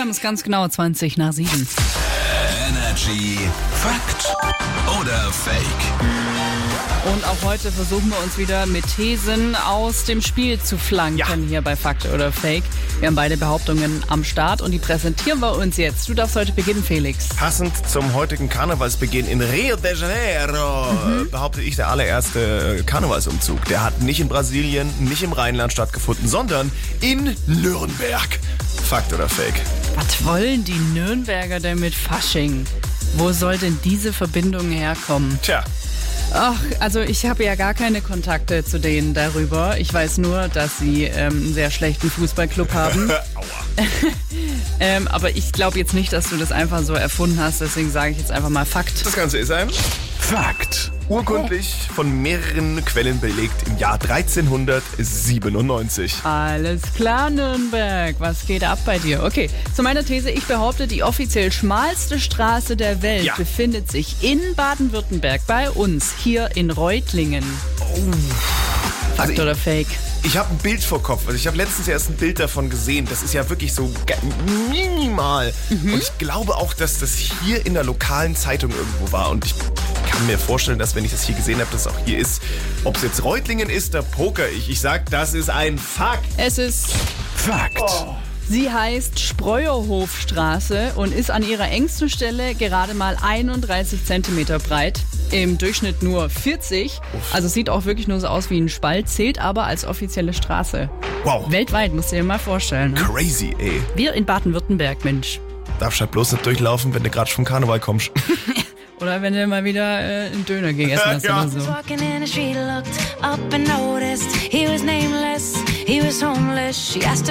haben es ganz genau 20 nach 7. Energy Fakt oder Fake? Und auch heute versuchen wir uns wieder mit Thesen aus dem Spiel zu flanken Ja. hier bei Fakt oder Fake. Wir haben beide Behauptungen am Start und die präsentieren wir uns jetzt. Du darfst heute beginnen, Felix. Passend zum heutigen Karnevalsbeginn in Rio de Janeiro Mhm. behaupte ich der allererste Karnevalsumzug. Der hat nicht in Brasilien, nicht im Rheinland stattgefunden, sondern in Nürnberg. Fakt oder Fake? Was wollen die Nürnberger denn mit Fasching? Wo soll denn diese Verbindung herkommen? Tja, Ach, also ich habe ja gar keine Kontakte zu denen darüber. Ich weiß nur, dass sie ähm, einen sehr schlechten Fußballclub haben. aua. ähm, aber ich glaube jetzt nicht, dass du das einfach so erfunden hast. Deswegen sage ich jetzt einfach mal Fakt. Das Ganze ist ein Fakt. urkundlich von mehreren Quellen belegt im Jahr 1397. Alles klar, Nürnberg. Was geht ab bei dir? Okay, zu meiner These. Ich behaupte, die offiziell schmalste Straße der Welt Ja. befindet sich in Baden-Württemberg bei uns, hier in Reutlingen. Fakt Also oder Fake? Ich habe ein Bild vor Kopf. Also ich habe letztens erst ein Bild davon gesehen. Das ist ja wirklich so ga- minimal. Und ich glaube auch, dass das hier in der lokalen Zeitung irgendwo war. Und ich kann mir vorstellen, dass wenn ich das hier gesehen habe, dass es auch hier ist. Ob es jetzt Reutlingen ist, da poker ich. Ich sag, das ist ein Fakt. Es ist Fakt. Sie heißt Spreuerhofstraße und ist an ihrer engsten Stelle gerade mal 31 Zentimeter breit. Im Durchschnitt nur 40. Also sieht auch wirklich nur so aus wie ein Spalt, zählt aber als offizielle Straße. Wow. Weltweit, musst du dir mal vorstellen. Ne? Crazy, ey. Wir in Baden-Württemberg, Mensch. Darfst halt bloß nicht durchlaufen, wenn du gerade vom Karneval kommst. Oder wenn du mal wieder äh, einen Döner gegessen hast Ja. oder so. Walking in the street, looked up and noticed he was nameless. He was homeless. She asked him.